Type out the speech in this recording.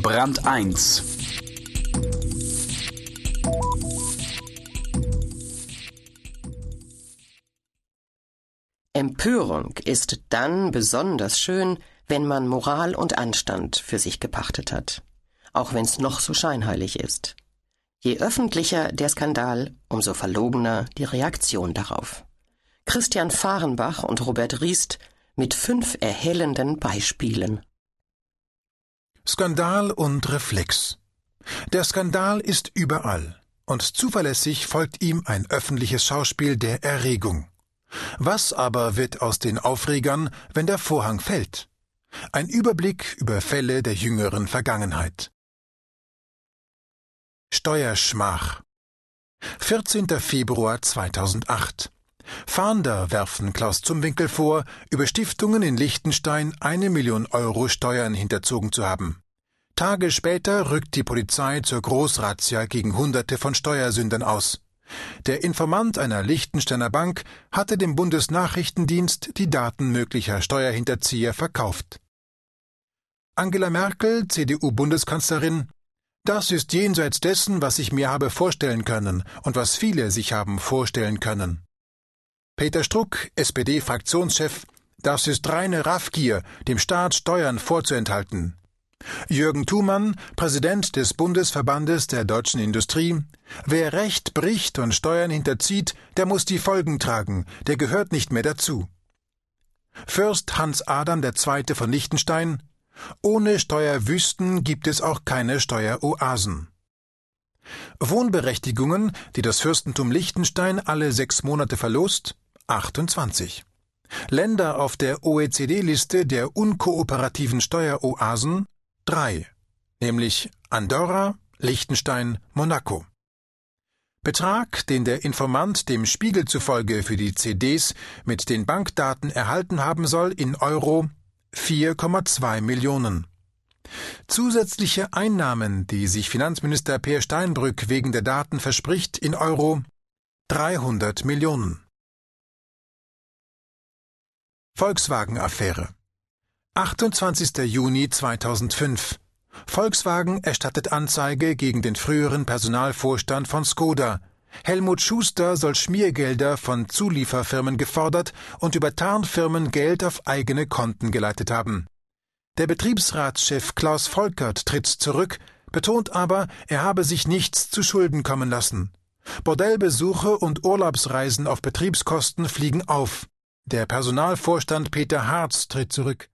Brand 1 Empörung ist dann besonders schön, wenn man Moral und Anstand für sich gepachtet hat, auch wenn's noch so scheinheilig ist. Je öffentlicher der Skandal, umso verlogener die Reaktion darauf. Christian Fahrenbach und Robert Riest mit fünf erhellenden Beispielen. Skandal und Reflex. Der Skandal ist überall, und zuverlässig folgt ihm ein öffentliches Schauspiel der Erregung. Was aber wird aus den Aufregern, wenn der Vorhang fällt? Ein Überblick über Fälle der jüngeren Vergangenheit. Steuerschmach 14. Februar 2008 Fahnder werfen Klaus Zumwinkel vor, über Stiftungen in Liechtenstein eine Million Euro Steuern hinterzogen zu haben. Tage später rückt die Polizei zur Großrazzia gegen Hunderte von Steuersündern aus. Der Informant einer Liechtensteiner Bank hatte dem Bundesnachrichtendienst die Daten möglicher Steuerhinterzieher verkauft. Angela Merkel, CDU-Bundeskanzlerin, das ist jenseits dessen, was ich mir habe vorstellen können und was viele sich haben vorstellen können. Peter Struck, SPD-Fraktionschef, das ist reine Raffgier, dem Staat Steuern vorzuenthalten. Jürgen Thumann, Präsident des Bundesverbandes der deutschen Industrie, wer Recht bricht und Steuern hinterzieht, der muss die Folgen tragen, der gehört nicht mehr dazu. Fürst Hans Adam II. von Liechtenstein, ohne Steuerwüsten gibt es auch keine Steueroasen. Wohnberechtigungen, die das Fürstentum Liechtenstein alle sechs Monate verlost, 28. Länder auf der OECD-Liste der unkooperativen Steueroasen 3, nämlich Andorra, Liechtenstein, Monaco. Betrag, den der Informant dem Spiegel zufolge für die CDs mit den Bankdaten erhalten haben soll, in Euro 4,2 Millionen. Zusätzliche Einnahmen, die sich Finanzminister Peer Steinbrück wegen der Daten verspricht, in Euro 300 Millionen. Volkswagen-Affäre 28. Juni 2005 Volkswagen erstattet Anzeige gegen den früheren Personalvorstand von Skoda. Helmut Schuster soll Schmiergelder von Zulieferfirmen gefordert und über Tarnfirmen Geld auf eigene Konten geleitet haben. Der Betriebsratschef Klaus Volkert tritt zurück, betont aber, er habe sich nichts zu Schulden kommen lassen. Bordellbesuche und Urlaubsreisen auf Betriebskosten fliegen auf. Der Personalvorstand Peter Harz tritt zurück.